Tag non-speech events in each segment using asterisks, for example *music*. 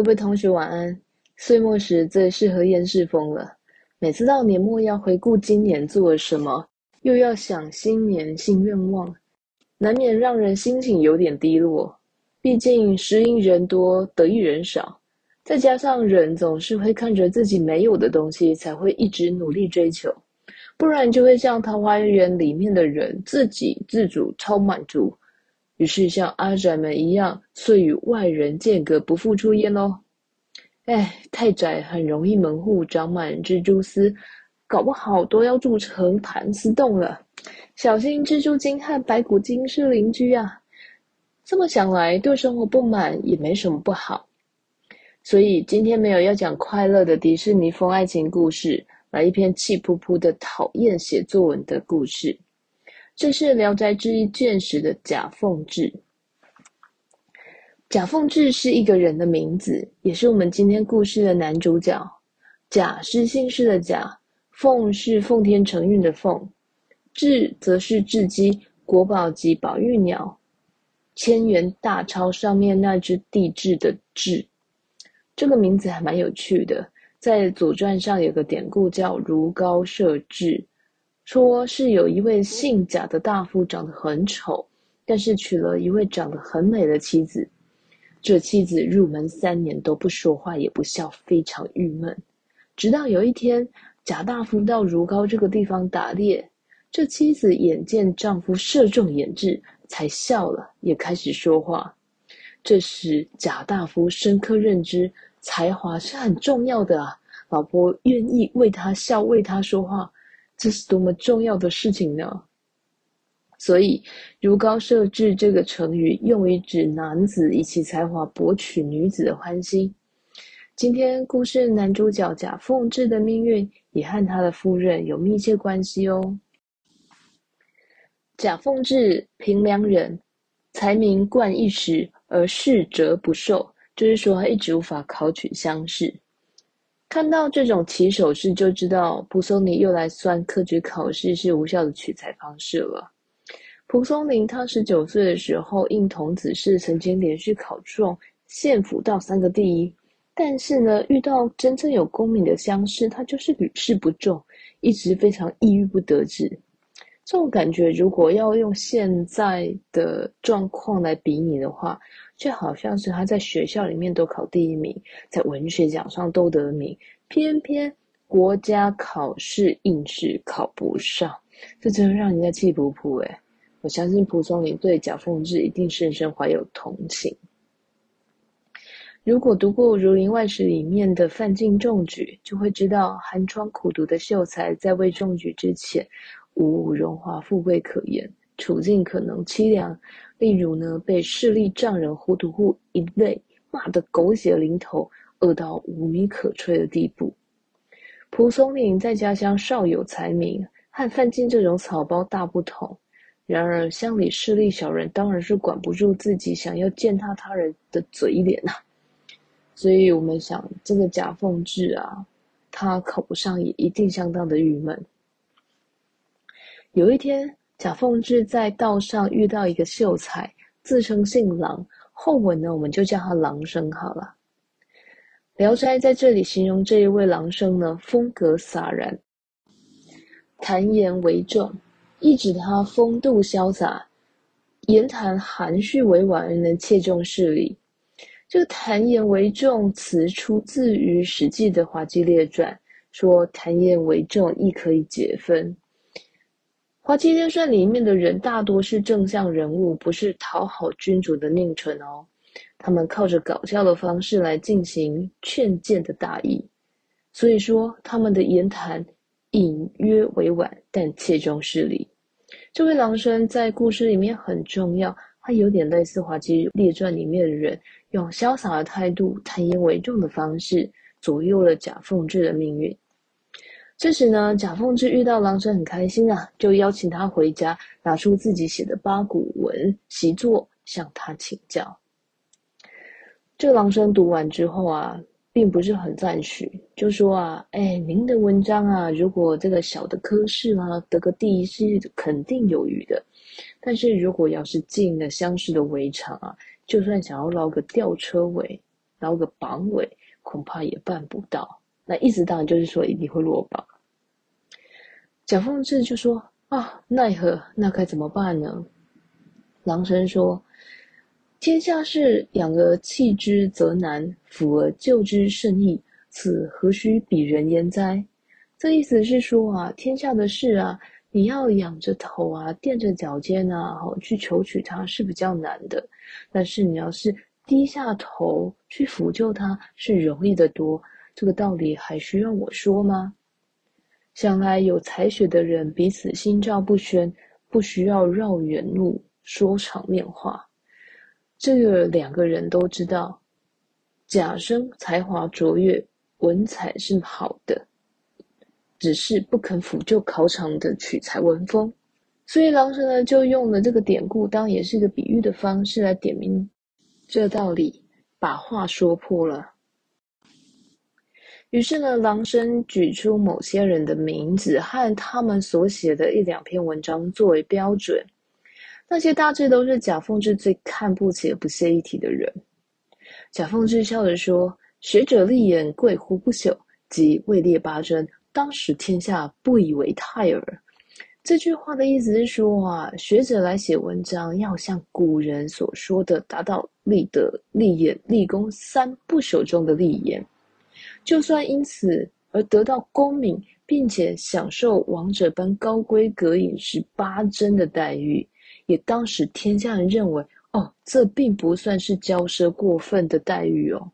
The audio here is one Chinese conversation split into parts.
各位同学晚安。岁末时最适合厌世风了。每次到年末要回顾今年做了什么，又要想新年新愿望，难免让人心情有点低落。毕竟失因人多，得意人少。再加上人总是会看着自己没有的东西，才会一直努力追求，不然就会像桃花源里面的人，自给自足，超满足。于是像阿宅们一样，遂与外人间隔，不复出焉喽。哎，太宅很容易门户长满蜘蛛丝，搞不好都要住成盘丝洞了。小心蜘蛛精和白骨精是邻居啊！这么想来，对生活不满也没什么不好。所以今天没有要讲快乐的迪士尼风爱情故事，来一篇气噗噗的讨厌写作文的故事。这是《聊斋志异》卷十的贾凤志。贾凤志是一个人的名字，也是我们今天故事的男主角。贾是姓氏的贾，凤是奉天承运的凤，志则是雉鸡、国宝级宝玉鸟，千元大钞上面那只帝雉的雉。这个名字还蛮有趣的，在《左传》上有个典故叫“如皋摄雉”。说是有一位姓贾的大夫长得很丑，但是娶了一位长得很美的妻子。这妻子入门三年都不说话也不笑，非常郁闷。直到有一天，贾大夫到如皋这个地方打猎，这妻子眼见丈夫射中眼痣，才笑了，也开始说话。这时，贾大夫深刻认知才华是很重要的啊，老婆愿意为他笑，为他说话。这是多么重要的事情呢？所以“如膏摄雉”这个成语用于指男子以其才华博取女子的欢心。今天故事男主角贾凤志的命运也和他的夫人有密切关系哦。贾凤志，平凉人，才名冠一时，而仕折不受，就是说他一直无法考取乡试。看到这种起手式，就知道蒲松龄又来算科举考试是无效的取材方式了。蒲松龄他十九岁的时候，应童子试曾经连续考中县府道三个第一，但是呢，遇到真正有功名的乡试，他就是屡试不中，一直非常抑郁不得志。这种感觉，如果要用现在的状况来比拟的话，就好像是他在学校里面都考第一名，在文学奖上都得名，偏偏国家考试硬是考不上，这真的让人家气噗噗诶。我相信蒲松龄对贾凤志一定深深怀有同情。如果读过《儒林外史》里面的范进中举，就会知道寒窗苦读的秀才在未中举之前，无荣华富贵可言，处境可能凄凉。例如呢，被势力丈人胡屠户一类骂得狗血淋头，饿到无米可炊的地步。蒲松龄在家乡少有才名，和范进这种草包大不同。然而乡里势利小人当然是管不住自己想要践踏他人的嘴脸呐、啊。所以我们想，这个贾凤志啊，他考不上也一定相当的郁闷。有一天。贾凤志在道上遇到一个秀才，自称姓郎，后文呢，我们就叫他郎生好了。《聊斋》在这里形容这一位郎生呢，风格洒然，谈言为重，意指他风度潇洒，言谈含蓄委婉而能切中事理。这个谈言为重词出自于《史记》的《滑稽列传》，说谈言为重亦可以解分。《滑稽列传》里面的人大多是正向人物，不是讨好君主的佞臣哦。他们靠着搞笑的方式来进行劝谏的大义，所以说他们的言谈隐约委婉，但切中事理。这位郎生在故事里面很重要，他有点类似《滑稽列传》里面的人，用潇洒的态度、谈言为重的方式，左右了贾凤志的命运。这时呢，贾凤志遇到郎生很开心啊，就邀请他回家，拿出自己写的八股文习作，向他请教。这个郎生读完之后啊，并不是很赞许，就说啊，哎，您的文章啊，如果这个小的科室啊，得个第一是肯定有余的，但是如果要是进了乡试的围场啊，就算想要捞个吊车尾，捞个榜尾，恐怕也办不到。那意思当然就是说一定会落榜。贾凤志就说：“啊，奈何？那该怎么办呢？”郎神说：“天下事，养而弃之则难，抚而救之甚易。此何须比人焉哉？”这意思是说啊，天下的事啊，你要仰着头啊，垫着脚尖啊，去求取它是比较难的。但是你要是低下头去辅救它，是容易得多。这个道理还需要我说吗？想来有才学的人彼此心照不宣，不需要绕远路说场面话。这个两个人都知道，贾生才华卓越，文采是好的。只是不肯辅就考场的取材文风，所以郎神呢就用了这个典故，当也是一个比喻的方式来点明这道理，把话说破了。于是呢，郎生举出某些人的名字和他们所写的一两篇文章作为标准，那些大致都是贾凤志最看不起、不屑一提的人。贾凤志笑着说：“学者立言，贵乎不朽，即位列八珍。”当时天下不以为泰耳。这句话的意思是说啊，学者来写文章，要像古人所说的，达到立德、立言、立功三不朽中的立言。就算因此而得到功名，并且享受王者般高规格饮食八珍的待遇，也当时天下人认为，哦，这并不算是骄奢过分的待遇哦。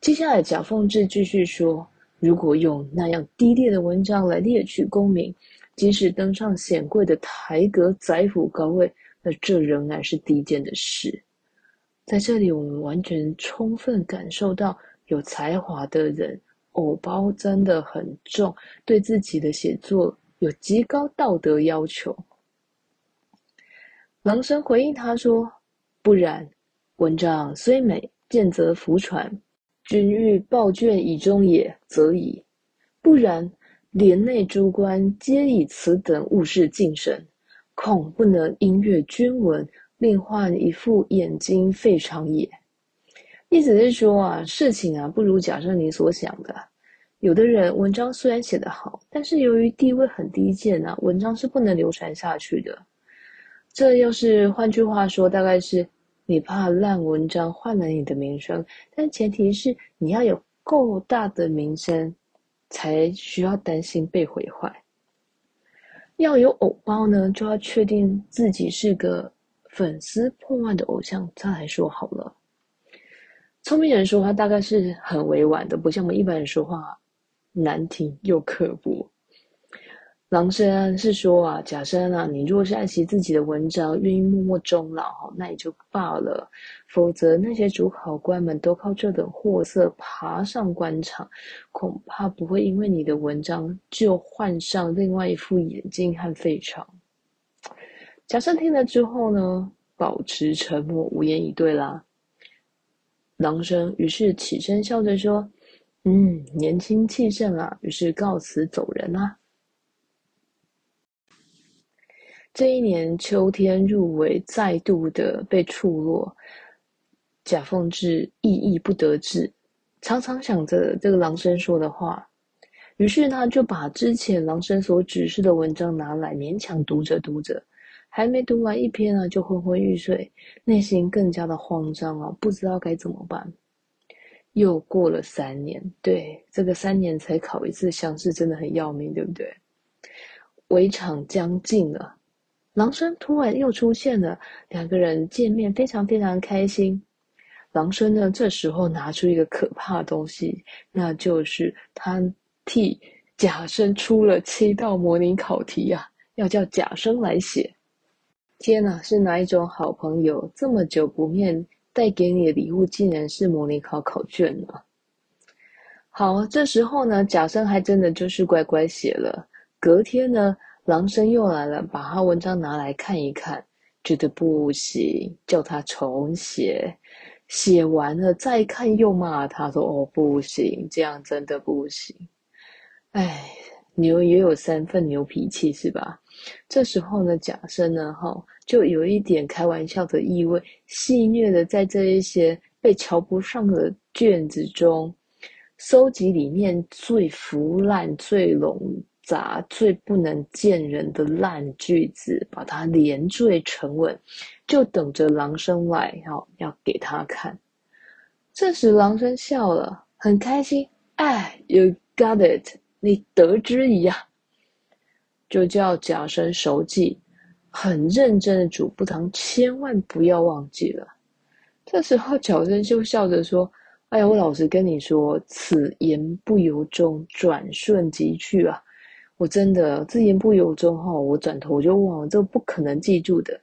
接下来，贾凤志继续说。如果用那样低劣的文章来猎取功名，即使登上显贵的台阁、宰府高位，那这仍然是低贱的事。在这里，我们完全充分感受到，有才华的人偶包真的很重，对自己的写作有极高道德要求。郎生回应他说：“不然，文章虽美，见则浮传。”君欲报卷以终也，则已；不然，连内诸官皆以此等物事敬神，恐不能因阅君文，令患一副眼睛费长也。意思是说啊，事情啊，不如假设你所想的。有的人文章虽然写得好，但是由于地位很低贱啊，文章是不能流传下去的。这要是换句话说，大概是。你怕烂文章坏了你的名声，但前提是你要有够大的名声，才需要担心被毁坏。要有偶包呢，就要确定自己是个粉丝破万的偶像，再来说好了。聪明人说话大概是很委婉的，不像我们一般人说话难听又刻薄。郎生是说啊，贾生啊，你若是爱惜自己的文章，愿意默默终老，那也就罢了；否则那些主考官们都靠这等货色爬上官场，恐怕不会因为你的文章就换上另外一副眼睛和肺肠。贾生听了之后呢，保持沉默，无言以对啦。郎生于是起身笑着说：“嗯，年轻气盛啊。”于是告辞走人啦。这一年秋天入围，再度的被触落，贾凤志郁郁不得志，常常想着这个郎生说的话，于是他就把之前郎生所指示的文章拿来勉强读着读着，还没读完一篇呢，就昏昏欲睡，内心更加的慌张啊，不知道该怎么办。又过了三年，对，这个三年才考一次乡试，真的很要命，对不对？围场将近了。狼生突然又出现了，两个人见面非常非常开心。狼生呢，这时候拿出一个可怕的东西，那就是他替贾生出了七道模拟考题、啊，要叫贾生来写。天哪，是哪一种好朋友？这么久不面，带给你的礼物竟然是模拟考考卷呢？好，这时候呢，贾生还真的就是乖乖写了。隔天呢。郎生又来了，把他文章拿来看一看，觉得不行，叫他重写。写完了再看，又骂他说：“哦，不行，这样真的不行。”哎，牛也有三分牛脾气是吧？这时候呢，贾生呢，哈，就有一点开玩笑的意味，戏谑的在这一些被瞧不上的卷子中，搜集里面最腐烂、最冗杂、最不能见人的烂句子，把它连缀成文，就等着狼生来要要给他看。这时狼生笑了，很开心。哎，You got it，你得之一呀！就叫贾生熟记，很认真的嘱咐他，千万不要忘记了。这时候贾生就笑着说：“哎呀，我老实跟你说，此言不由衷，转瞬即去啊！我真的这言不由衷哈，我转头就忘了，这不可能记住的。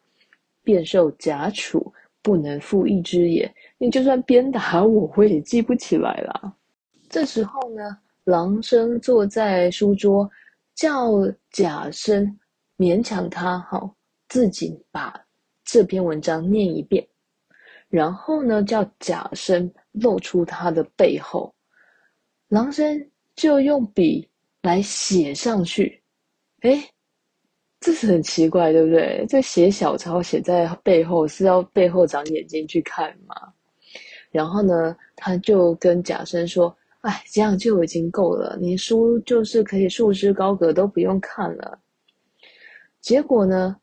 便受假处，不能复一只眼。你就算鞭打我，我也记不起来了。”这时候呢，郎生坐在书桌。叫贾生勉强他好，自己把这篇文章念一遍，然后呢，叫贾生露出他的背后，郎生就用笔来写上去。诶，这是很奇怪，对不对？这写小抄写在背后是要背后长眼睛去看吗？然后呢，他就跟贾生说。哎，这样就已经够了。你书就是可以束之高阁，都不用看了。结果呢？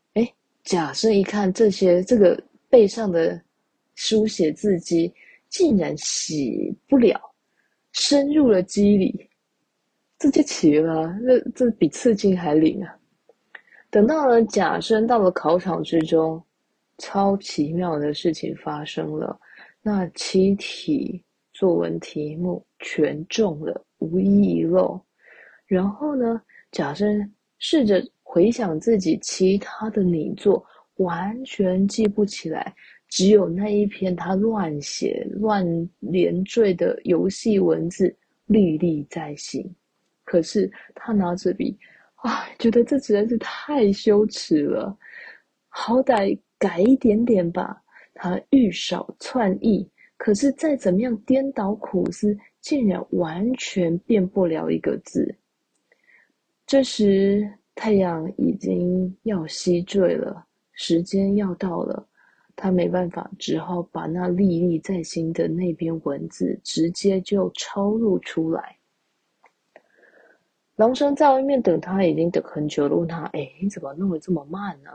哎，贾生一看这些，这个背上的书写字迹，竟然洗不了，深入了肌理，这就奇了。这这比刺青还灵啊！等到了贾生到了考场之中，超奇妙的事情发生了。那七题。作文题目全中了，无一遗漏。然后呢，贾生试着回想自己其他的拟作，完全记不起来，只有那一篇他乱写、乱连缀的游戏文字历历在心。可是他拿着笔，啊，觉得这实在是太羞耻了，好歹改一点点吧。他欲少窜意。可是再怎么样颠倒苦思，竟然完全变不了一个字。这时太阳已经要西坠了，时间要到了，他没办法，只好把那历历在心的那篇文字直接就抄录出来。郎生在外面等他，已经等很久了，问他：“哎，你怎么弄得这么慢呢？”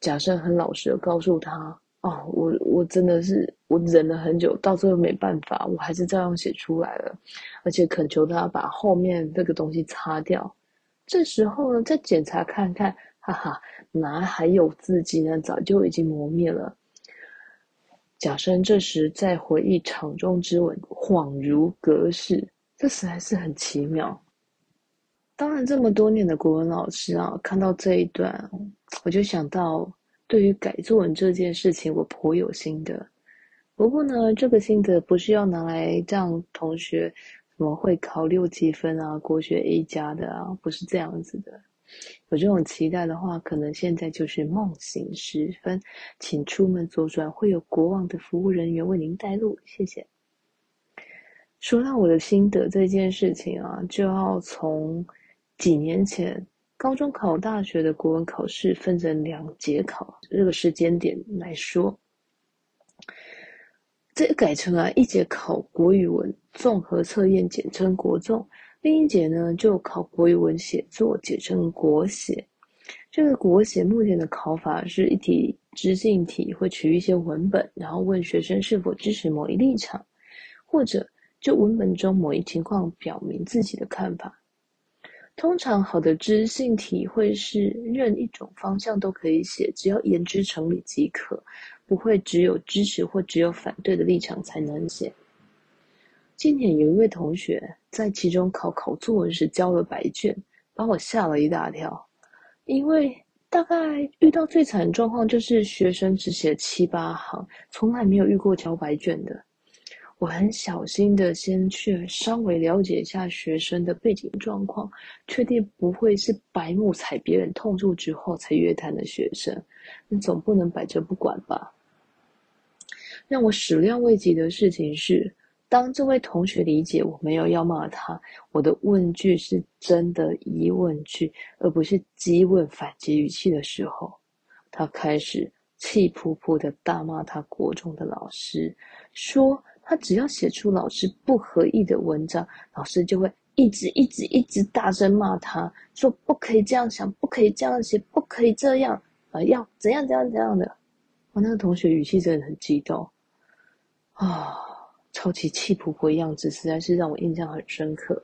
贾生很老实的告诉他。哦，我我真的是我忍了很久，到最后没办法，我还是照样写出来了，而且恳求他把后面这个东西擦掉。这时候呢，再检查看看，哈哈，哪还有字迹呢？早就已经磨灭了。贾生这时在回忆场中之吻，恍如隔世，这实在是很奇妙。当然，这么多年的国文老师啊，看到这一段，我就想到。对于改作文这件事情，我颇有心得。不过呢，这个心得不是要拿来让同学什么会考六级分啊、国学 A 加的啊，不是这样子的。有这种期待的话，可能现在就是梦醒时分，请出门左转，会有国王的服务人员为您带路。谢谢。说到我的心得这件事情啊，就要从几年前。高中考大学的国文考试分成两节考，这个时间点来说，这改成啊一节考国语文综合测验，简称国综；另一节呢就考国语文写作，简称国写。这个国写目前的考法是一题知性题，会取一些文本，然后问学生是否支持某一立场，或者就文本中某一情况表明自己的看法。通常好的知性题会是任一种方向都可以写，只要言之成理即可，不会只有支持或只有反对的立场才能写。今年有一位同学在期中考考作文时交了白卷，把我吓了一大跳，因为大概遇到最惨的状况就是学生只写七八行，从来没有遇过交白卷的。我很小心的先去稍微了解一下学生的背景状况，确定不会是白目踩别人痛处之后才约谈的学生。你总不能摆着不管吧？让我始料未及的事情是，当这位同学理解我没有要骂他，我的问句是真的疑问句，而不是激问反击语气的时候，他开始气扑扑的大骂他国中的老师，说他只要写出老师不合意的文章，老师就会一直一直一直大声骂他，说不可以这样想，不可以这样写，不可以这样，啊，要怎样怎样怎样的。我那个同学语气真的很激动啊，超级气扑扑的样子，实在是让我印象很深刻。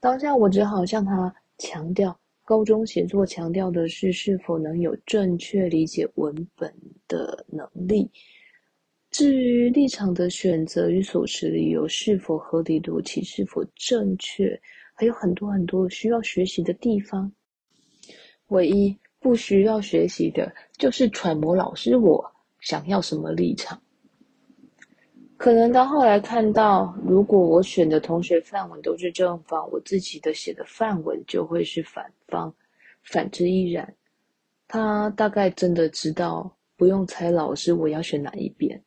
当下我只好向他强调。高中写作强调的是是否能有正确理解文本的能力，至于立场的选择与所持理由是否合理逻辑、是否正确，还有很多很多需要学习的地方。唯一不需要学习的就是揣摩老师我想要什么立场。可能到后来看到，如果我选的同学范文都是正方，我自己的写的范文就会是反方，反之亦然。他大概真的知道，不用猜老师我要选哪一边。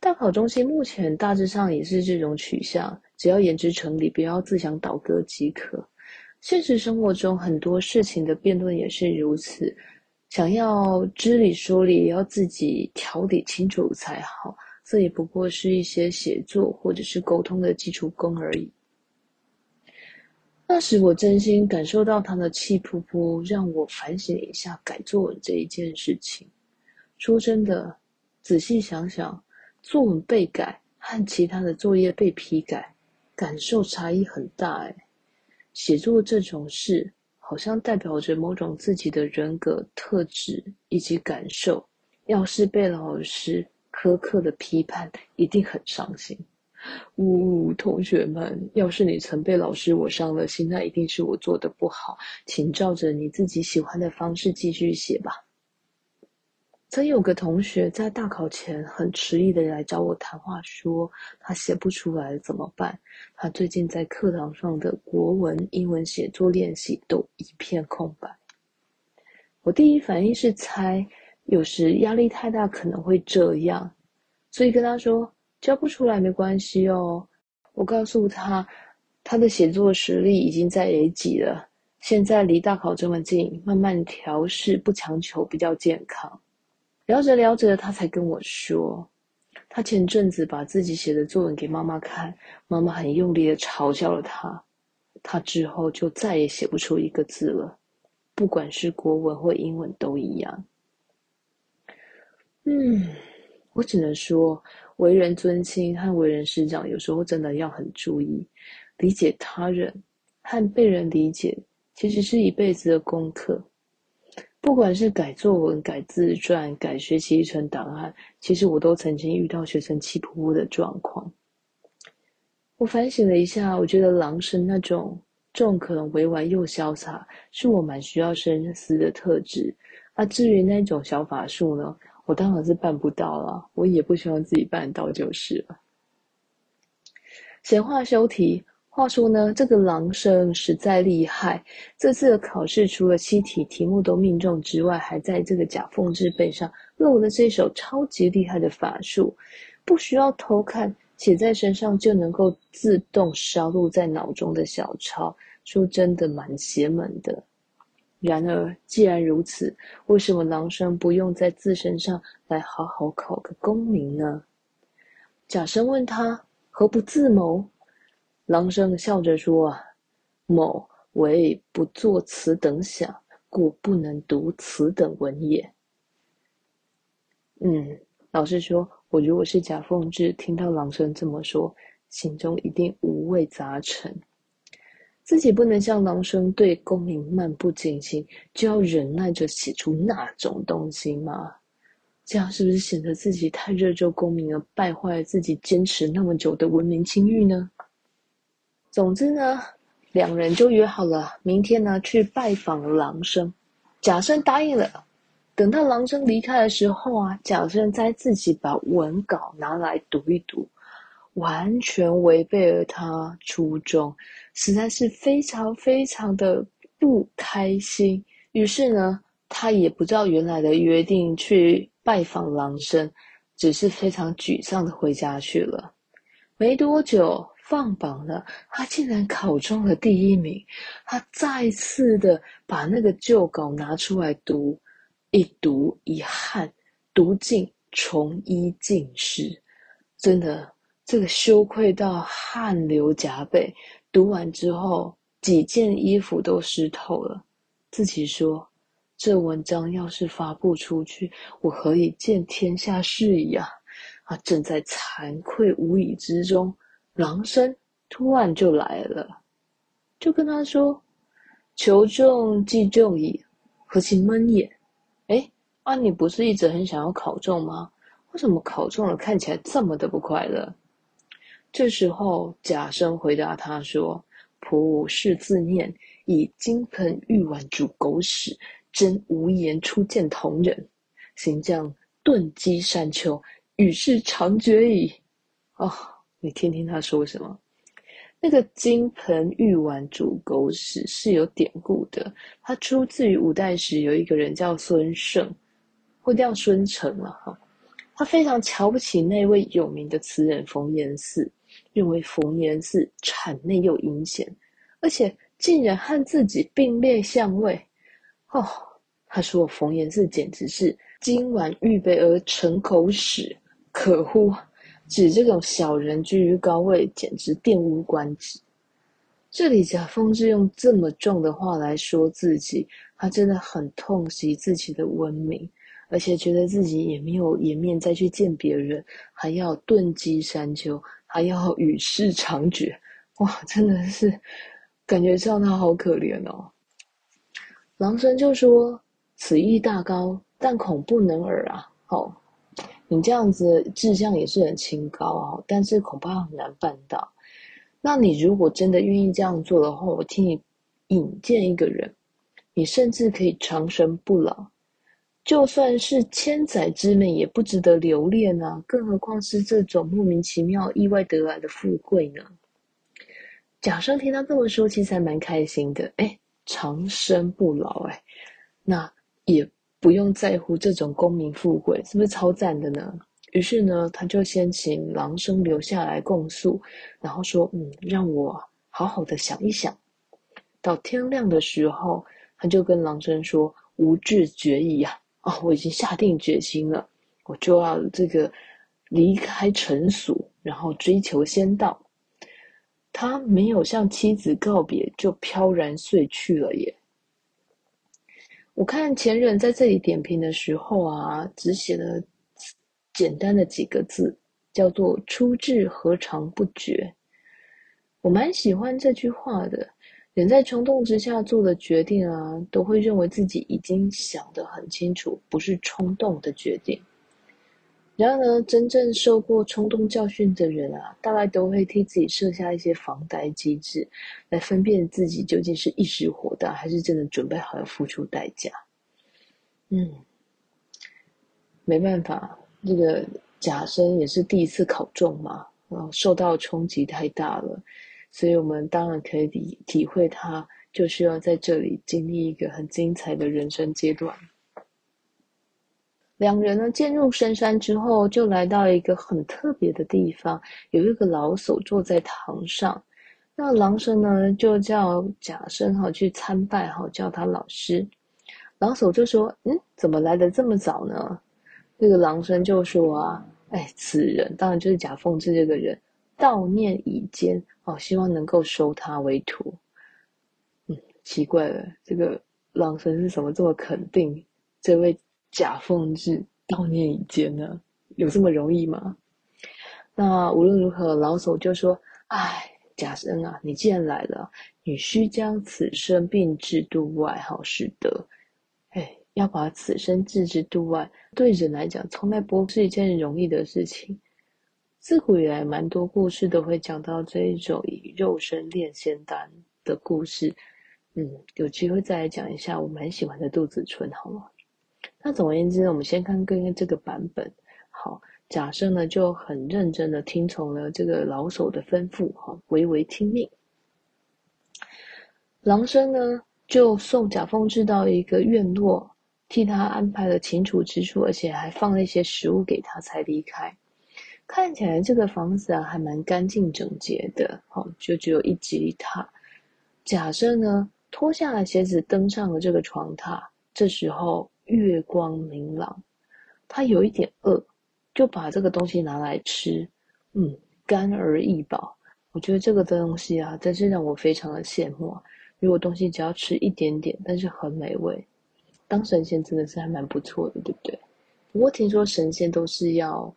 大考中心目前大致上也是这种取向，只要言之成理，不要自相倒戈即可。现实生活中很多事情的辩论也是如此，想要知理说理，也要自己条理清楚才好。这也不过是一些写作或者是沟通的基础功而已。那时我真心感受到他的气扑扑，让我反省一下改作文这一件事情。说真的，仔细想想，作文被改和其他的作业被批改，感受差异很大诶。写作这种事，好像代表着某种自己的人格特质以及感受。要是被老师，苛刻的批判一定很伤心。呜、哦，同学们，要是你曾被老师我伤了心，那一定是我做的不好，请照着你自己喜欢的方式继续写吧。曾有个同学在大考前很迟疑的来找我谈话，说他写不出来怎么办？他最近在课堂上的国文、英文写作练习都一片空白。我第一反应是猜。有时压力太大可能会这样，所以跟他说教不出来没关系哦。我告诉他，他的写作实力已经在 A 级了，现在离大考这么近，慢慢调试，不强求比较健康。聊着聊着，他才跟我说，他前阵子把自己写的作文给妈妈看，妈妈很用力的嘲笑了他，他之后就再也写不出一个字了，不管是国文或英文都一样。嗯，我只能说，为人尊亲和为人师长，有时候真的要很注意，理解他人和被人理解，其实是一辈子的功课。不管是改作文、改自传、改学习历程档案，其实我都曾经遇到学生气扑扑的状况。我反省了一下，我觉得狼生那种中肯、委婉又潇洒，是我蛮需要深思的特质。啊，至于那种小法术呢？我当然是办不到了，我也不希望自己办到就是了。闲话休提，话说呢，这个郎生实在厉害。这次的考试除了七题题目都命中之外，还在这个夹缝字背上露了这手超级厉害的法术，不需要偷看，写在身上就能够自动烧录在脑中的小抄。说真的，蛮邪门的。然而，既然如此，为什么郎生不用在自身上来好好考个功名呢？假生问他何不自谋？郎生笑着说：“某为不作此等想，故不能读此等文也。”嗯，老实说，我如果是贾凤志，听到郎生这么说，心中一定五味杂陈。自己不能像郎生对功名漫不经心，就要忍耐着写出那种东西吗？这样是不是显得自己太热衷功名，而败坏了自己坚持那么久的文明清誉呢？总之呢，两人就约好了明天呢去拜访郎生。甲生答应了。等到郎生离开的时候啊，甲生再自己把文稿拿来读一读。完全违背了他初衷，实在是非常非常的不开心。于是呢，他也不照原来的约定去拜访郎生，只是非常沮丧的回家去了。没多久放榜了，他竟然考中了第一名。他再次的把那个旧稿拿出来读，一读一汗，读尽重衣尽失，真的这个羞愧到汗流浃背。读完之后，几件衣服都湿透了。自己说，这文章要是发布出去，我何以见天下事矣啊！啊，正在惭愧无以之中，狼生突然就来了，就跟他说：“求中即中矣，何其闷也！”哎，啊，你不是一直很想要考中吗？为什么考中了看起来这么的不快乐？这时候，贾生回答他说：“仆是自念，以金盆玉碗煮狗屎，真无颜出见同人。行将顿击山丘，与世长绝矣。”哦，你听听他说什么？那个金盆玉碗煮狗屎是有典故的，它出自于五代时有一个人叫孙胜，或叫孙成了哈。他非常瞧不起那位有名的词人冯延巳。认为冯延巳谄媚又阴险，而且竟然和自己并列相位。哦，他说冯延巳简直是金碗预备而成狗屎，可恶！指这种小人居于高位，简直玷污官职。这里贾丰志用这么重的话来说自己，他真的很痛惜自己的文明，而且觉得自己也没有颜面再去见别人，还要顿击山丘。还要与世长绝，哇，真的是感觉上他好可怜哦。郎生就说：“此意大高，但恐不能尔啊。哦，你这样子志向也是很清高啊，但是恐怕很难办到。那你如果真的愿意这样做的话，我替你引荐一个人，你甚至可以长生不老。”就算是千载之美，也不值得留恋啊！更何况是这种莫名其妙、意外得来的富贵呢？贾生听他这么说，其实还蛮开心的。哎，长生不老，哎，那也不用在乎这种功名富贵，是不是超赞的呢？于是呢，他就先请郎生留下来供述，然后说：“嗯，让我好好的想一想。”到天亮的时候，他就跟郎生说：“吾志决矣啊！”哦，我已经下定决心了，我就要这个离开尘俗，然后追求仙道。他没有向妻子告别，就飘然睡去了耶。我看前人在这里点评的时候啊，只写了简单的几个字，叫做“出自何尝不觉”。我蛮喜欢这句话的。人在冲动之下做的决定啊，都会认为自己已经想得很清楚，不是冲动的决定。然而呢，真正受过冲动教训的人啊，大概都会替自己设下一些防呆机制，来分辨自己究竟是一时火大，还是真的准备好要付出代价。嗯，没办法，这个贾生也是第一次考中嘛，然后受到冲击太大了。所以我们当然可以体体会他，就需要在这里经历一个很精彩的人生阶段。两人呢，渐入深山之后，就来到一个很特别的地方，有一个老叟坐在堂上。那郎生呢，就叫贾生哈去参拜哈，叫他老师。老叟就说：“嗯，怎么来的这么早呢？”这个郎生就说：“啊，哎，此人当然就是贾凤志这个人。”悼念已坚哦，希望能够收他为徒。嗯，奇怪了，这个郎生是怎么这么肯定这位假凤志悼念已坚呢？有这么容易吗？那无论如何，老叟就说：“哎，贾生啊，你既然来了，你须将此生并置度外，好使得。哎，要把此生置之度外，对人来讲，从来不是一件容易的事情。”自古以来，蛮多故事都会讲到这一种以肉身炼仙丹的故事。嗯，有机会再来讲一下我蛮喜欢的杜子春，好吗？那总而言之，我们先看跟这个版本。好，假设呢就很认真的听从了这个老手的吩咐，哈，唯唯听命。郎生呢就送贾凤志到一个院落，替他安排了寝处之处，而且还放了一些食物给他，才离开。看起来这个房子啊，还蛮干净整洁的，哦，就只有一阶一榻。假设呢，脱下了鞋子，登上了这个床榻。这时候月光明朗。他有一点饿，就把这个东西拿来吃，嗯，干而易饱。我觉得这个东西啊，真是让我非常的羡慕啊。如果东西只要吃一点点，但是很美味，当神仙真的是还蛮不错的，对不对？不过听说神仙都是要，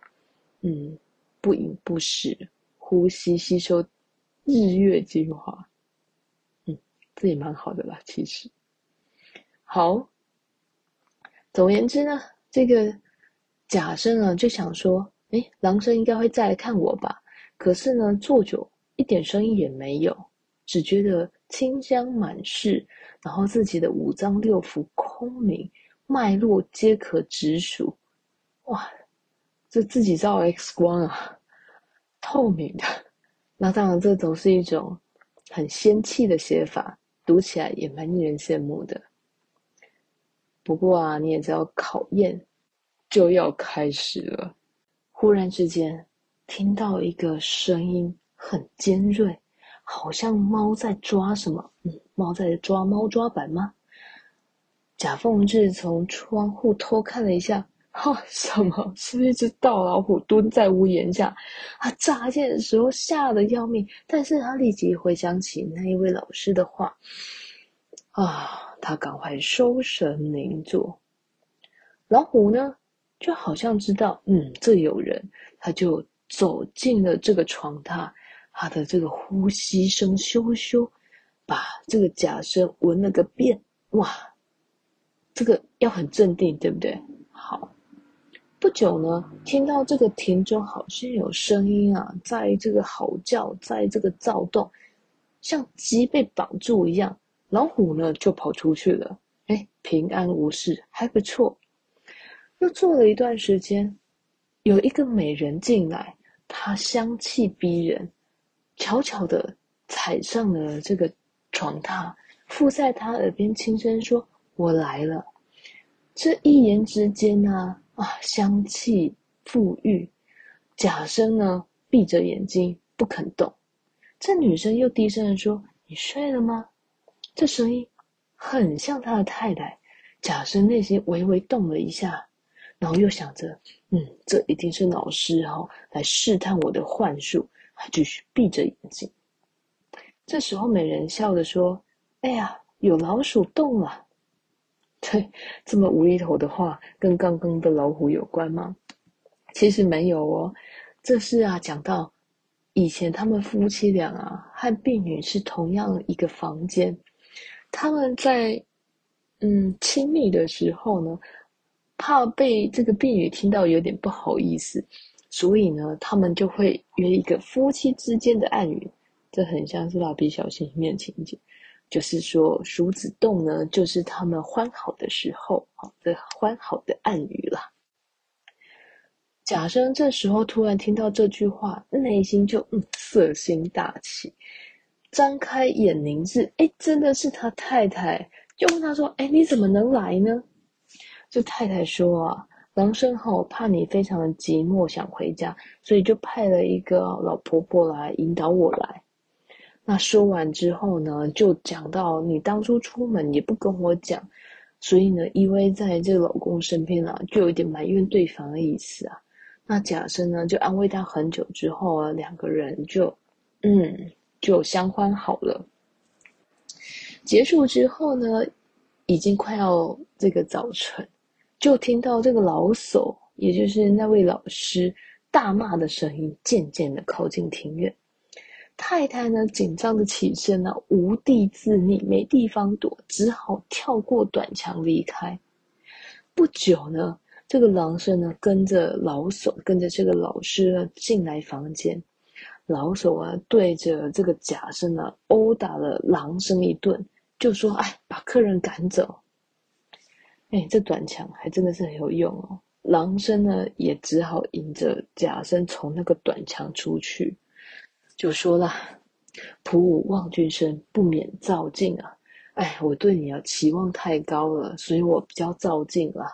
嗯，不饮不食，呼吸吸收日月精华，嗯，这也蛮好的啦，其实。好，总而言之呢，这个贾生呢就想说，诶，郎生应该会再来看我吧？可是呢，做久一点声音也没有，只觉得清香满室，然后自己的五脏六腑空明，脉络皆可直数。哇，这自己照 X 光啊，透明的。那当然，这都是一种很仙气的写法，读起来也蛮令人羡慕的。不过啊，你也知道，考验就要开始了。忽然之间，听到一个声音很尖锐，好像猫在抓什么。嗯，猫在抓猫抓板吗？贾凤志从窗户偷看了一下。哈、什么？是不是一只大老虎蹲在屋檐下？他乍见的时候吓得要命，但是他立即回想起那一位老师的话，啊，他赶快收神凝坐。老虎呢，就好像知道，嗯，这有人，他就走进了这个床榻，他的这个呼吸声咻咻，把这个假声闻了个遍。哇，这个要很镇定，对不对？好。不久呢，听到这个庭中好像有声音啊，在这个吼叫，在这个躁动，像鸡被绑住一样。老虎呢就跑出去了，哎，平安无事，还不错。又坐了一段时间，有一个美人进来，她香气逼人，悄悄地踩上了这个床榻，附在他耳边轻声说：“我来了。”这一言之间呢。啊，香气馥郁，贾生呢闭着眼睛不肯动。这女生又低声地说：“你睡了吗？”这声音很像他的太太。贾生内心微微动了一下，然后又想着：“嗯，这一定是老师哈、哦、来试探我的幻术。”还继续闭着眼睛。这时候，美人笑着说：“哎呀，有老鼠洞了。”对，这么无厘头的话，跟刚刚的老虎有关吗？其实没有哦，这是啊，讲到以前他们夫妻俩啊，和婢女是同样一个房间，他们在嗯亲密的时候呢，怕被这个婢女听到有点不好意思，所以呢，他们就会约一个夫妻之间的暗语，这很像是蜡笔小新里面情节。就是说，鼠子洞呢，就是他们欢好的时候啊，这欢好的暗语了。贾生这时候突然听到这句话，内心就嗯色心大起，张开眼凝视，哎，真的是他太太，就问他说：“哎，你怎么能来呢？”这太太说：“啊，郎生吼怕你非常的寂寞，想回家，所以就派了一个老婆婆来引导我来。”那说完之后呢，就讲到你当初出门也不跟我讲，所以呢，依偎在这个老公身边啊，就有一点埋怨对方的意思啊。那贾生呢，就安慰他很久之后啊，两个人就，嗯，就相欢好了。结束之后呢，已经快要这个早晨，就听到这个老叟，也就是那位老师大骂的声音，渐渐的靠近庭院。太太呢，紧张的起身呢，无地自匿，没地方躲，只好跳过短墙离开。不久呢，这个郎生呢，跟着老叟，跟着这个老师呢，进来房间。老手啊，对着这个假身呢，殴打了狼生一顿，就说：“哎，把客人赶走。”哎，这短墙还真的是很有用哦。狼生呢，也只好迎着假身从那个短墙出去。就说了，普武望君生，不免躁进啊！哎，我对你啊期望太高了，所以我比较躁进了。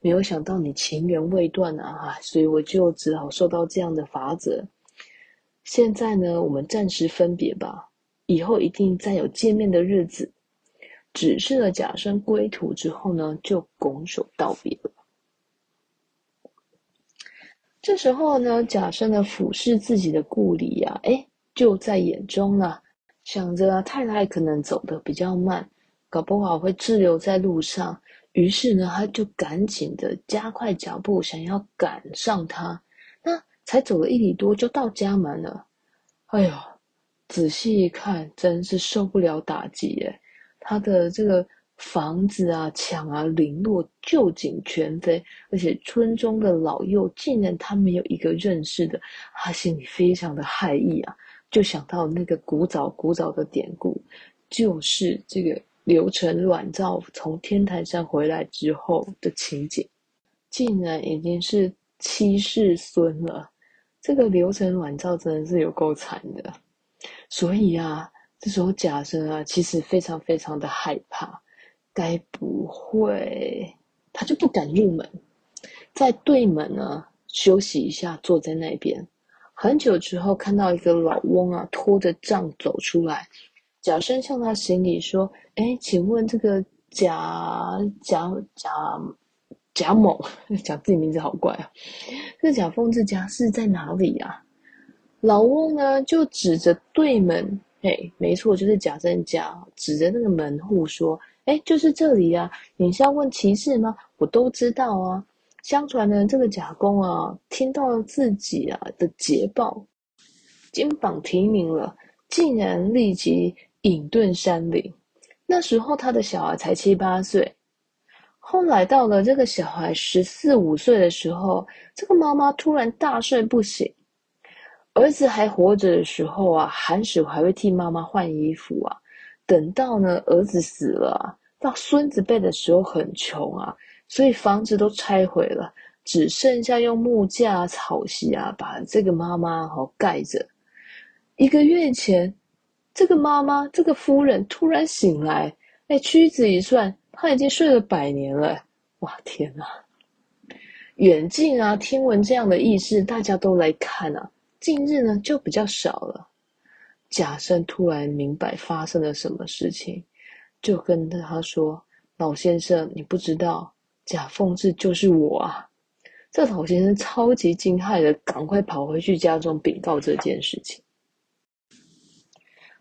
没有想到你情缘未断啊，所以我就只好受到这样的罚则。现在呢，我们暂时分别吧，以后一定再有见面的日子。指示了假身归途之后呢，就拱手道别了。这时候呢，假身呢俯视自己的故里呀、啊，哎，就在眼中了，想着太太可能走得比较慢，搞不好会滞留在路上，于是呢，他就赶紧的加快脚步，想要赶上她。才走了一里多，就到家门了。哎呦，仔细一看，真是受不了打击耶！他的这个。房子啊，墙啊，零落，旧景全非，而且村中的老幼竟然他没有一个认识的，他心里非常的害意啊，就想到那个古早古早的典故，就是这个刘成阮照从天台山回来之后的情景，竟然已经是七世孙了，这个刘承阮造真的是有够惨的，所以啊，这时候假生啊，其实非常非常的害怕。该不会，他就不敢入门，在对门呢休息一下，坐在那边。很久之后，看到一个老翁啊，拖着杖走出来。贾生向他行礼说：“哎，请问这个贾贾贾贾某，*laughs* 讲自己名字好怪啊！这贾凤这家是在哪里啊？”老翁呢就指着对门，嘿，没错，就是贾生家，指着那个门户说。哎，就是这里呀、啊！你是要问骑士吗？我都知道啊。相传呢，这个贾公啊，听到了自己啊的捷报，金榜题名了，竟然立即隐遁山林。那时候他的小孩才七八岁。后来到了这个小孩十四五岁的时候，这个妈妈突然大睡不醒。儿子还活着的时候啊，寒暑还会替妈妈换衣服啊。等到呢，儿子死了，到孙子辈的时候很穷啊，所以房子都拆毁了，只剩下用木架、草席啊，把这个妈妈好盖着。一个月前，这个妈妈这个夫人突然醒来，哎，屈指一算，他已经睡了百年了。哇，天哪！远近啊，听闻这样的异事，大家都来看啊。近日呢，就比较少了。贾生突然明白发生了什么事情，就跟他说：“老先生，你不知道贾凤志就是我啊！”这老先生超级惊骇的，赶快跑回去家中禀告这件事情。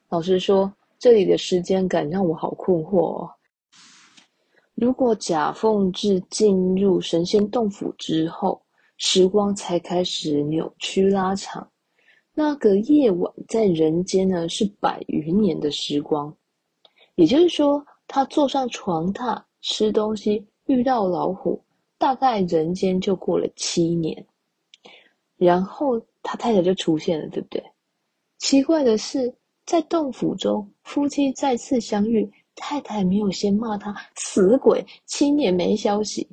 老实说，这里的时间感让我好困惑哦。如果贾凤志进入神仙洞府之后，时光才开始扭曲拉长。那个夜晚在人间呢，是百余年的时光，也就是说，他坐上床榻吃东西，遇到老虎，大概人间就过了七年，然后他太太就出现了，对不对？奇怪的是，在洞府中，夫妻再次相遇，太太没有先骂他死鬼，七年没消息，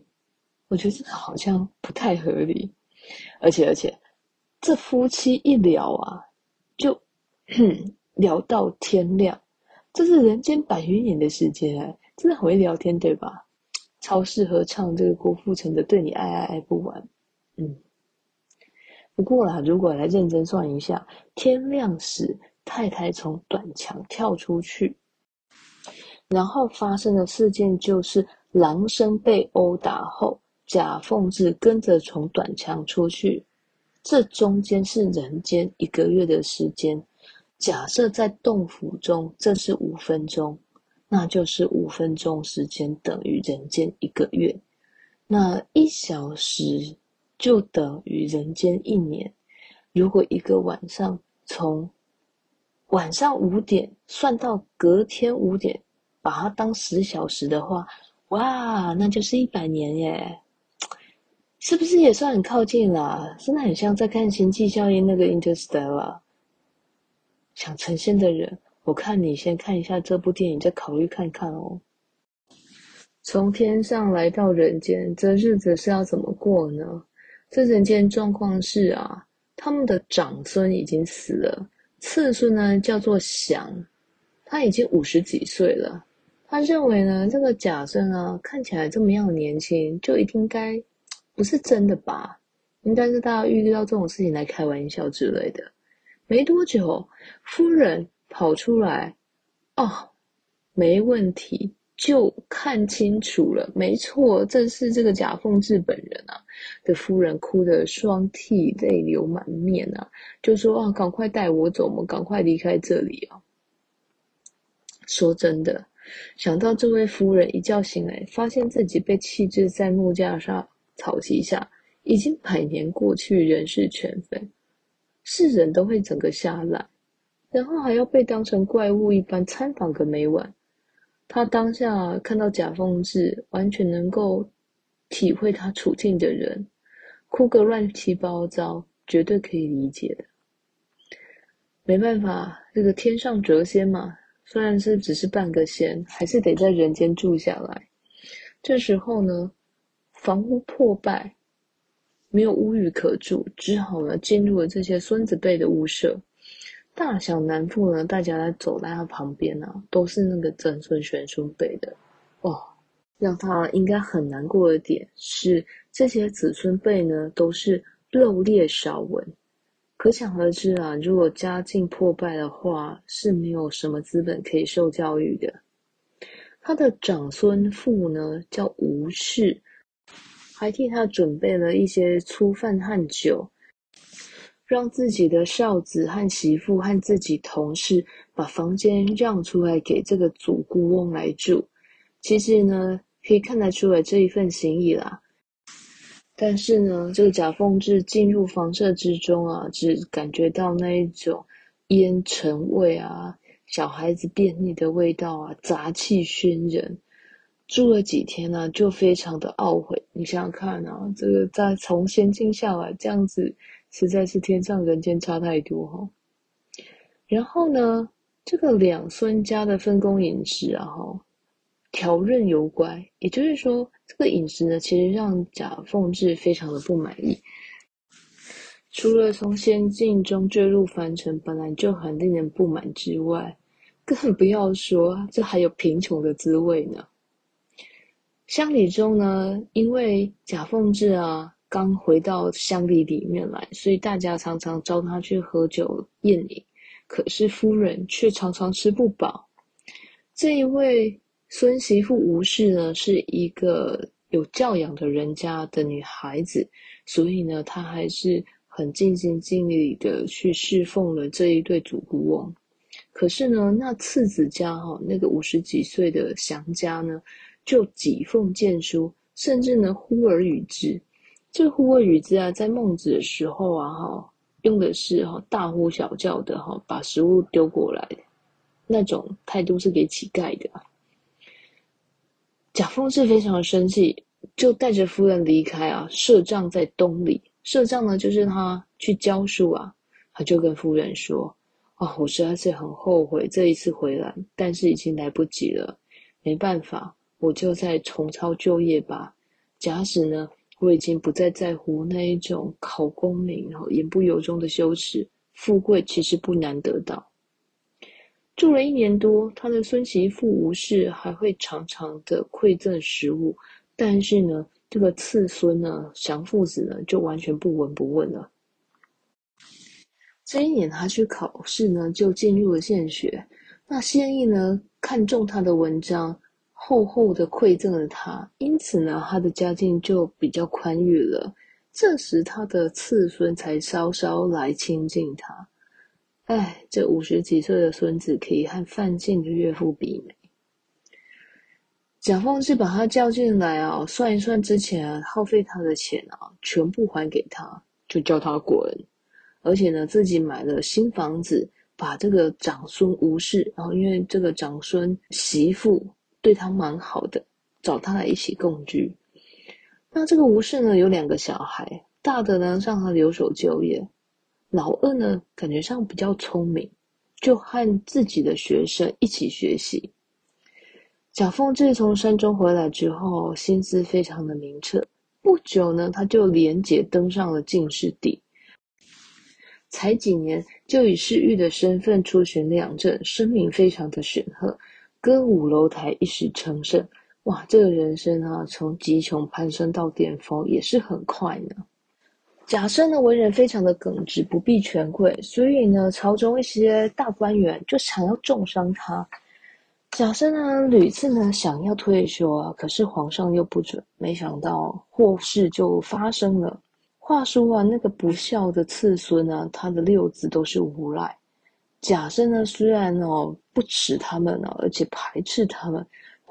我觉得这个好像不太合理，而且而且。这夫妻一聊啊，就 *clears throat* 聊到天亮，这是人间百余年的时间，真的很会聊天对吧？超适合唱这个郭富城的《对你爱爱爱不完》。嗯，不过啦，如果来认真算一下，天亮时太太从短墙跳出去，然后发生的事件就是狼生被殴打后，贾凤志跟着从短墙出去。这中间是人间一个月的时间，假设在洞府中，这是五分钟，那就是五分钟时间等于人间一个月，那一小时就等于人间一年。如果一个晚上从晚上五点算到隔天五点，把它当十小时的话，哇，那就是一百年耶！是不是也算很靠近啦？真的很像在看《星际效应》那个《Interstellar》。想成仙的人，我看你先看一下这部电影，再考虑看看哦。从天上来到人间，这日子是要怎么过呢？这人间状况是啊，他们的长孙已经死了，次孙呢叫做祥，他已经五十几岁了。他认为呢，这个假生啊，看起来这么样年轻，就一定该。不是真的吧？应该是大家遇到这种事情来开玩笑之类的。没多久，夫人跑出来，哦，没问题，就看清楚了，没错，正是这个贾凤志本人啊的夫人哭得双涕泪流满面啊，就说啊，赶快带我走，我们赶快离开这里啊！说真的，想到这位夫人一觉醒来，发现自己被弃置在木架上草席下，已经百年过去，人事全非，是人都会整个吓烂，然后还要被当成怪物一般参访个没完。他当下看到贾凤志，完全能够体会他处境的人，哭个乱七八糟，绝对可以理解的。没办法，这个天上谪仙嘛，虽然是只是半个仙，还是得在人间住下来。这时候呢，房屋破败，没有屋宇可住，只好呢进入了这些孙子辈的屋舍。大小男妇呢，大家来走在他旁边啊，都是那个曾孙、玄孙辈的，哇，让他应该很难过的点是，这些子孙辈呢，都是漏裂少闻，可想而知啊，如果家境破败的话，是没有什么资本可以受教育的。他的长孙父呢，叫吴氏，还替他准备了一些粗饭和酒。让自己的少子和媳妇和自己同事把房间让出来给这个祖姑翁来住。其实呢，可以看得出来这一份心意啦。但是呢，这个贾凤志进入房舍之中啊，只感觉到那一种烟尘味啊、小孩子便秘的味道啊，杂气熏人。住了几天呢、啊，就非常的懊悔。你想想看啊，这个再从仙境下来这样子。实在是天上人间差太多哈。然后呢，这个两孙家的分工饮食啊，哈，调任尤乖。也就是说，这个饮食呢，其实让贾凤志非常的不满意。除了从仙境中坠入凡尘本来就很令人不满之外，更不要说这还有贫穷的滋味呢。乡里中呢，因为贾凤志啊。刚回到乡里里面来，所以大家常常招他去喝酒宴饮。可是夫人却常常吃不饱。这一位孙媳妇吴氏呢，是一个有教养的人家的女孩子，所以呢，她还是很尽心尽力的去侍奉了这一对祖姑翁。可是呢，那次子家哈，那个五十几岁的祥家呢，就几奉荐书，甚至呢呼而与之。这呼而与之啊，在孟子的时候啊，哈，用的是哈大呼小叫的哈，把食物丢过来，那种态度是给乞丐的。贾凤志非常生气，就带着夫人离开啊，设帐在东里。设帐呢，就是他去教书啊，他就跟夫人说：“啊，我实在是很后悔这一次回来，但是已经来不及了，没办法，我就再重操旧业吧。假使呢。”我已经不再在乎那一种考功名，然后言不由衷的羞耻。富贵其实不难得到。住了一年多，他的孙媳妇吴氏还会常常的馈赠食物，但是呢，这个次孙呢，祥父子呢，就完全不闻不问了。这一年他去考试呢，就进入了县学。那县议呢，看中他的文章。厚厚的馈赠了他，因此呢，他的家境就比较宽裕了。这时，他的次孙才稍稍来亲近他。哎，这五十几岁的孙子可以和范进的岳父比美。贾凤志把他叫进来啊，算一算之前耗费他的钱啊，全部还给他，就叫他滚。而且呢，自己买了新房子，把这个长孙吴氏，然后因为这个长孙媳妇。对他蛮好的，找他来一起共居。那这个吴氏呢，有两个小孩，大的呢让他留守就业，老二呢感觉上比较聪明，就和自己的学生一起学习。贾凤志从山中回来之后，心思非常的明澈。不久呢，他就连结登上了进士第，才几年就以侍御的身份出巡两镇，声名非常的显赫。歌舞楼台一时成盛，哇！这个人生啊，从极穷攀升到巅峰也是很快呢。贾生呢，为人非常的耿直，不避权贵，所以呢，朝中一些大官员就想要重伤他。贾生呢，屡次呢想要退休啊，可是皇上又不准。没想到祸事就发生了。话说啊，那个不孝的次孙呢，他的六子都是无赖。贾生呢，虽然哦不齿他们呢，而且排斥他们，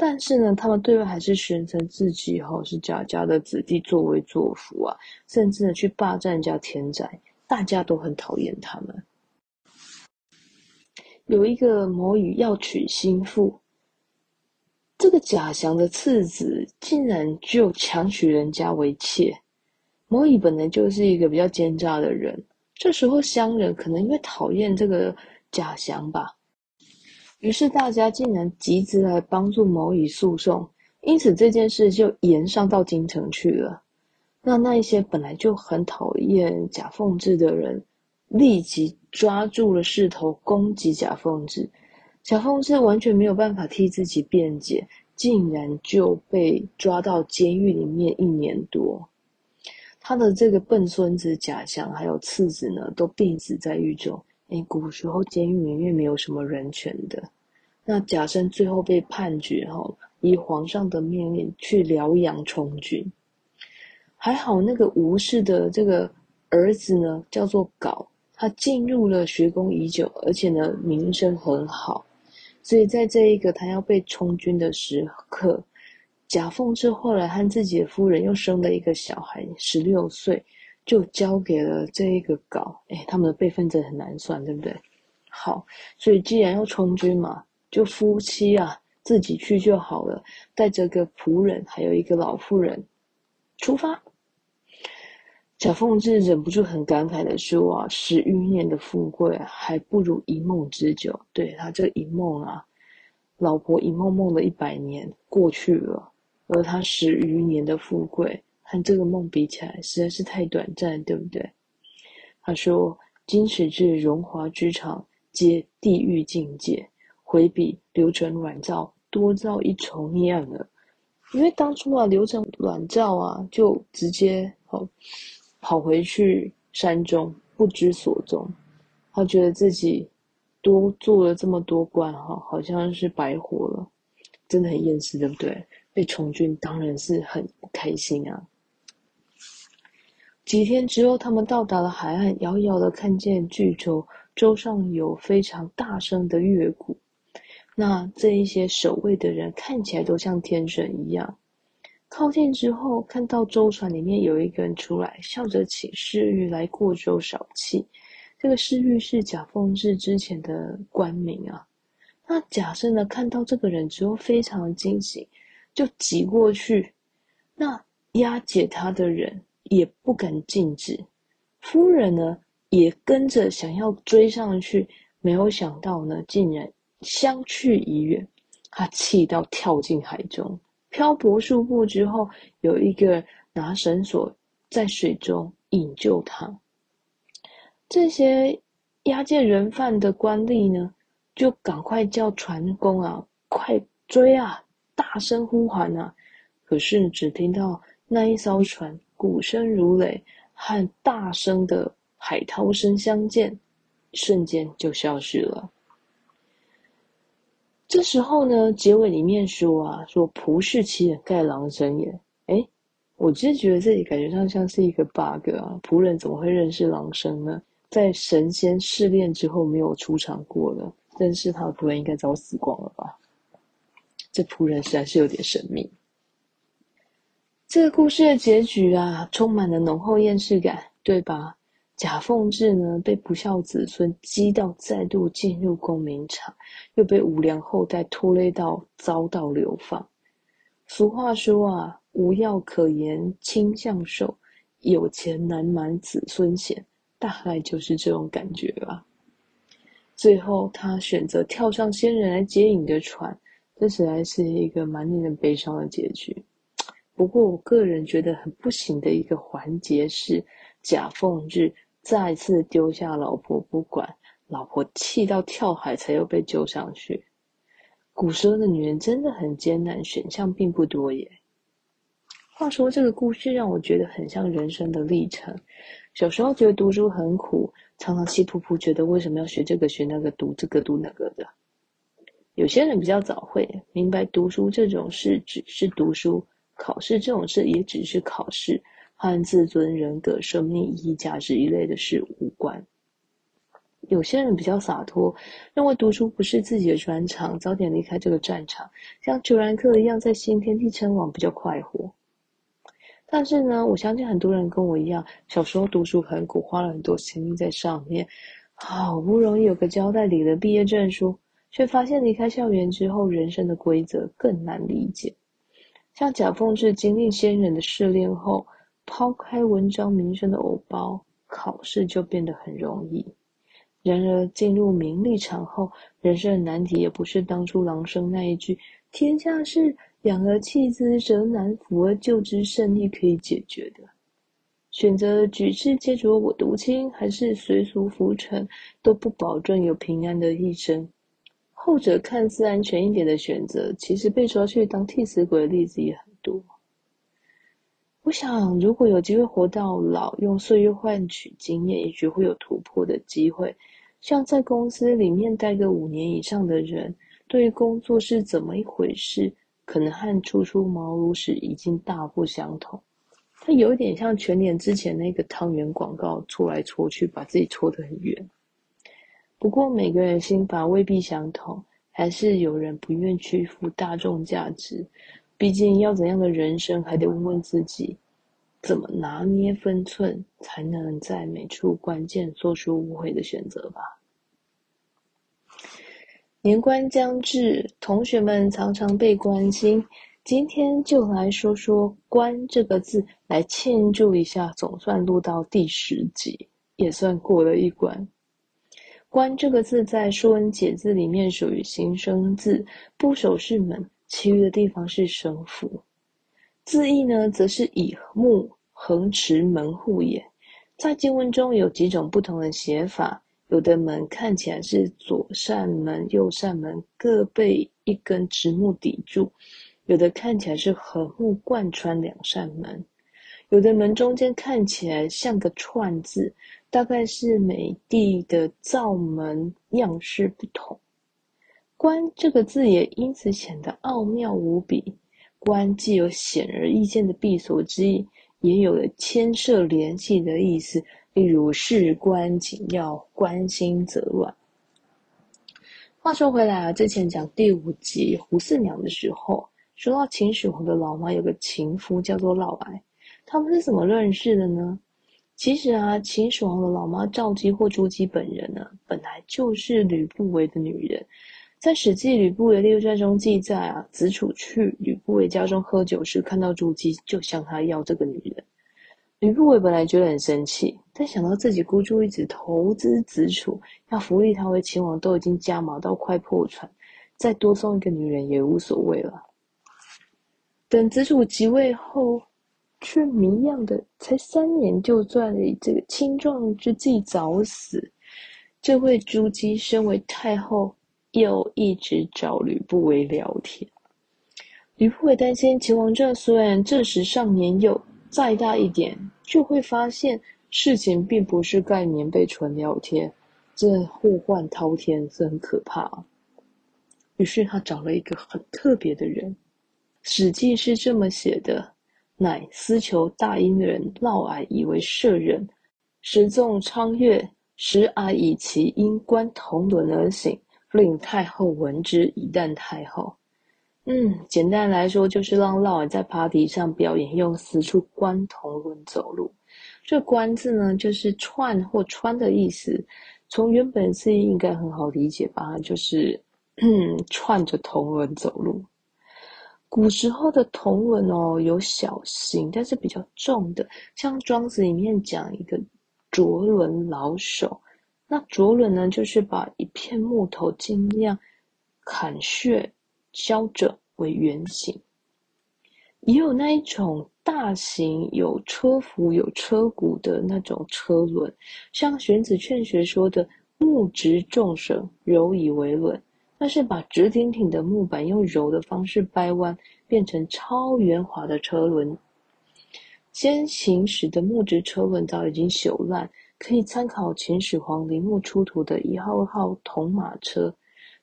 但是呢，他们对外还是宣称自己哈是贾家的子弟，作威作福啊，甚至呢去霸占人家田宅，大家都很讨厌他们。有一个某乙要娶心腹，这个贾祥的次子竟然就强娶人家为妾。某乙本来就是一个比较奸诈的人，这时候乡人可能因为讨厌这个。贾祥吧，于是大家竟然集资来帮助某乙诉讼，因此这件事就延上到京城去了。那那一些本来就很讨厌贾凤志的人，立即抓住了势头攻击贾凤志。贾凤志完全没有办法替自己辩解，竟然就被抓到监狱里面一年多。他的这个笨孙子贾祥还有次子呢，都病死在狱中。诶，古时候监狱里面没有什么人权的。那贾生最后被判决哈，以皇上的命令去辽阳充军。还好那个吴氏的这个儿子呢，叫做杲，他进入了学宫已久，而且呢名声很好，所以在这一个他要被充军的时刻，贾凤志后来和自己的夫人又生了一个小孩，十六岁。就交给了这一个稿，哎，他们的辈分真很难算，对不对？好，所以既然要充军嘛，就夫妻啊自己去就好了，带着个仆人，还有一个老妇人，出发。小凤志忍不住很感慨的说啊：“十余年的富贵还不如一梦之久。对”对他这一梦啊，老婆一梦梦了一百年过去了，而他十余年的富贵。和这个梦比起来，实在是太短暂，对不对？他说：“今始至荣华之场，皆地狱境界。回比刘承阮诏，多造一重孽了。因为当初啊，刘承阮诏啊，就直接哦跑回去山中，不知所踪。他觉得自己多做了这么多官，哈，好像是白活了，真的很厌世，对不对？被从军，当然是很不开心啊。”几天之后，他们到达了海岸，遥遥的看见巨舟，舟上有非常大声的乐鼓。那这一些守卫的人看起来都像天神一样。靠近之后，看到舟船里面有一个人出来，笑着请侍御来过舟扫气。这个侍御是贾凤志之前的官名啊。那贾生呢，看到这个人之后非常的惊喜，就挤过去，那押解他的人。也不敢禁止，夫人呢也跟着想要追上去，没有想到呢，竟然相去已远。他气到跳进海中，漂泊数步之后，有一个拿绳索在水中引救他。这些押解人犯的官吏呢，就赶快叫船工啊，快追啊，大声呼喊啊！可是只听到那一艘船。鼓声如雷，和大声的海涛声相间，瞬间就消失了。这时候呢，结尾里面说啊，说仆视其人，盖狼生也。诶，我其实觉得这里感觉上像是一个 bug 啊，仆人怎么会认识狼生呢？在神仙试炼之后没有出场过了，认识他的仆人应该早死光了吧？这仆人实在是有点神秘。这个故事的结局啊，充满了浓厚厌世感，对吧？贾凤志呢，被不孝子孙激到再度进入公民场，又被无良后代拖累到遭到流放。俗话说啊，无药可言亲相寿，有钱难瞒子孙贤，大概就是这种感觉吧。最后，他选择跳上仙人来接引的船，这实在是一个蛮令人悲伤的结局。不过，我个人觉得很不行的一个环节是，贾凤志再次丢下老婆不管，老婆气到跳海才又被救上去。古时候的女人真的很艰难，选项并不多耶。话说这个故事让我觉得很像人生的历程。小时候觉得读书很苦，常常气噗噗，觉得为什么要学这个学那个，读这个读那个的。有些人比较早会明白，读书这种事只是读书，考试这种事也只是考试，和自尊、人格、生命意义、价值一类的事无关。有些人比较洒脱，认为读书不是自己的专长，早点离开这个战场，像虬兰克一样在新天地称王比较快活。但是呢，我相信很多人跟我一样，小时候读书很苦，花了很多心力在上面，好不容易有个交代，领了毕业证书。却发现离开校园之后，人生的规则更难理解。像贾凤志经历仙人的试炼后，抛开文章名声的偶包，考试就变得很容易。然而进入名利场后，人生的难题也不是当初郎生那一句“天下事，养而弃之则难，抚而救之甚易”可以解决的。选择举世皆浊我独清，还是随俗浮沉，都不保证有平安的一生。后者看似安全一点的选择，其实被抓去当替死鬼的例子也很多。我想，如果有机会活到老，用岁月换取经验，也许会有突破的机会。像在公司里面待个五年以上的人，对于工作是怎么一回事，可能和初出茅庐时已经大不相同。它有点像全年之前那个汤圆广告，搓来搓去，把自己搓得很圆。不过每个人心法未必相同，还是有人不愿屈服大众价值。毕竟要怎样的人生，还得问问自己，怎么拿捏分寸，才能在每处关键做出无悔的选择吧。年关将至，同学们常常被关心，今天就来说说“关”这个字，来庆祝一下，总算录到第十集，也算过了一关。关这个字在《说文解字》里面属于形声字，部首是门，其余的地方是声符。字义呢，则是以木横持门户也。在经文中有几种不同的写法，有的门看起来是左扇门、右扇门各被一根直木抵住，有的看起来是横木贯穿两扇门，有的门中间看起来像个串字。大概是每地的造门样式不同，“关”这个字也因此显得奥妙无比。关既有显而易见的闭锁之意，也有了牵涉联系的意思，例如事关紧要，关心则乱。话说回来啊，之前讲第五集胡四娘的时候，说到秦始皇的老妈有个情夫叫做嫪毐，他们是怎么认识的呢？其实啊，秦始皇的老妈赵姬或朱姬本人呢，本来就是吕不韦的女人。在《史记·吕不韦列传》中记载啊，子楚去吕不韦家中喝酒时，看到朱姬，就向他要这个女人。吕不韦本来觉得很生气，但想到自己孤注一掷投资子楚，要扶立他为秦王，都已经加码到快破产，再多送一个女人也无所谓了。等子楚即位后。却谜样的，才三年就在这个青壮之际早死。这位朱姬身为太后，又一直找吕不韦聊天。吕不韦担心秦王政虽然这时上年幼，再大一点就会发现事情并不是盖棉被纯聊天，这祸患滔天，是很可怕。于是他找了一个很特别的人，《史记》是这么写的。乃私求大阴人嫪毐以为舍人，时纵昌乐，使毐以其因关同伦而行，令太后闻之，以旦太后。嗯，简单来说就是让嫪毐在 party 上表演，用四处关同伦走路。这“关”字呢，就是串或穿的意思。从原本字义应该很好理解吧？就是 *clears throat* 串着同轮走路。古时候的同伦哦，有小型但是比较重的，像《庄子》里面讲一个斫轮老手，那斫轮呢，就是把一片木头尽量砍削削整为圆形。也有那一种大型有车辅有车毂的那种车轮，像荀子《劝学》说的“木直重绳，柔以为轮”。那是把直挺挺的木板用柔的方式掰弯，变成超圆滑的车轮。先行时的木质车轮早已经朽烂，可以参考秦始皇陵墓出土的一号、二号铜马车。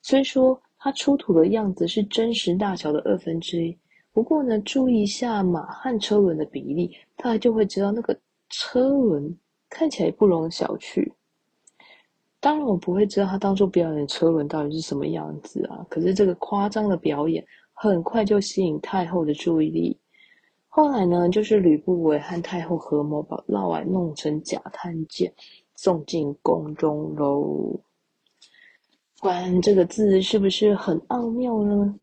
虽说它出土的样子是真实大小的二分之一。不过呢，注意一下马和车轮的比例，大家就会知道那个车轮看起来不容小觑。当然，我不会知道他当初表演的车轮到底是什么样子啊。可是这个夸张的表演很快就吸引太后的注意力。后来呢，就是吕不韦和太后合谋，把嫪毐弄成假探监，送进宫中喽。关这个字是不是很奥妙呢？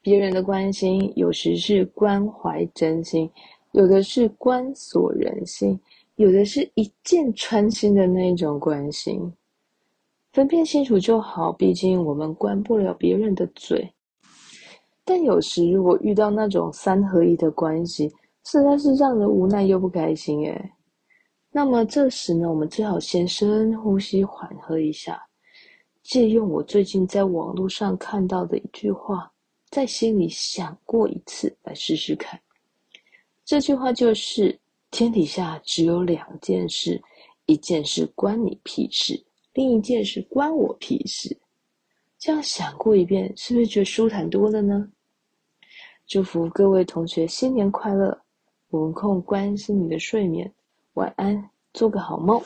别人的关心，有时是关怀真心，有的是关锁人心，有的是一箭穿心的那一种关心。分辨清楚就好，毕竟我们关不了别人的嘴。但有时如果遇到那种三合一的关系，实在是让人无奈又不开心诶。那么这时呢，我们最好先深呼吸，缓和一下，借用我最近在网络上看到的一句话。在心里想过一次，来试试看。这句话就是：天底下只有两件事，一件事关你屁事，另一件事关我屁事。这样想过一遍，是不是觉得舒坦多了呢？祝福各位同学新年快乐！文控关心你的睡眠，晚安，做个好梦。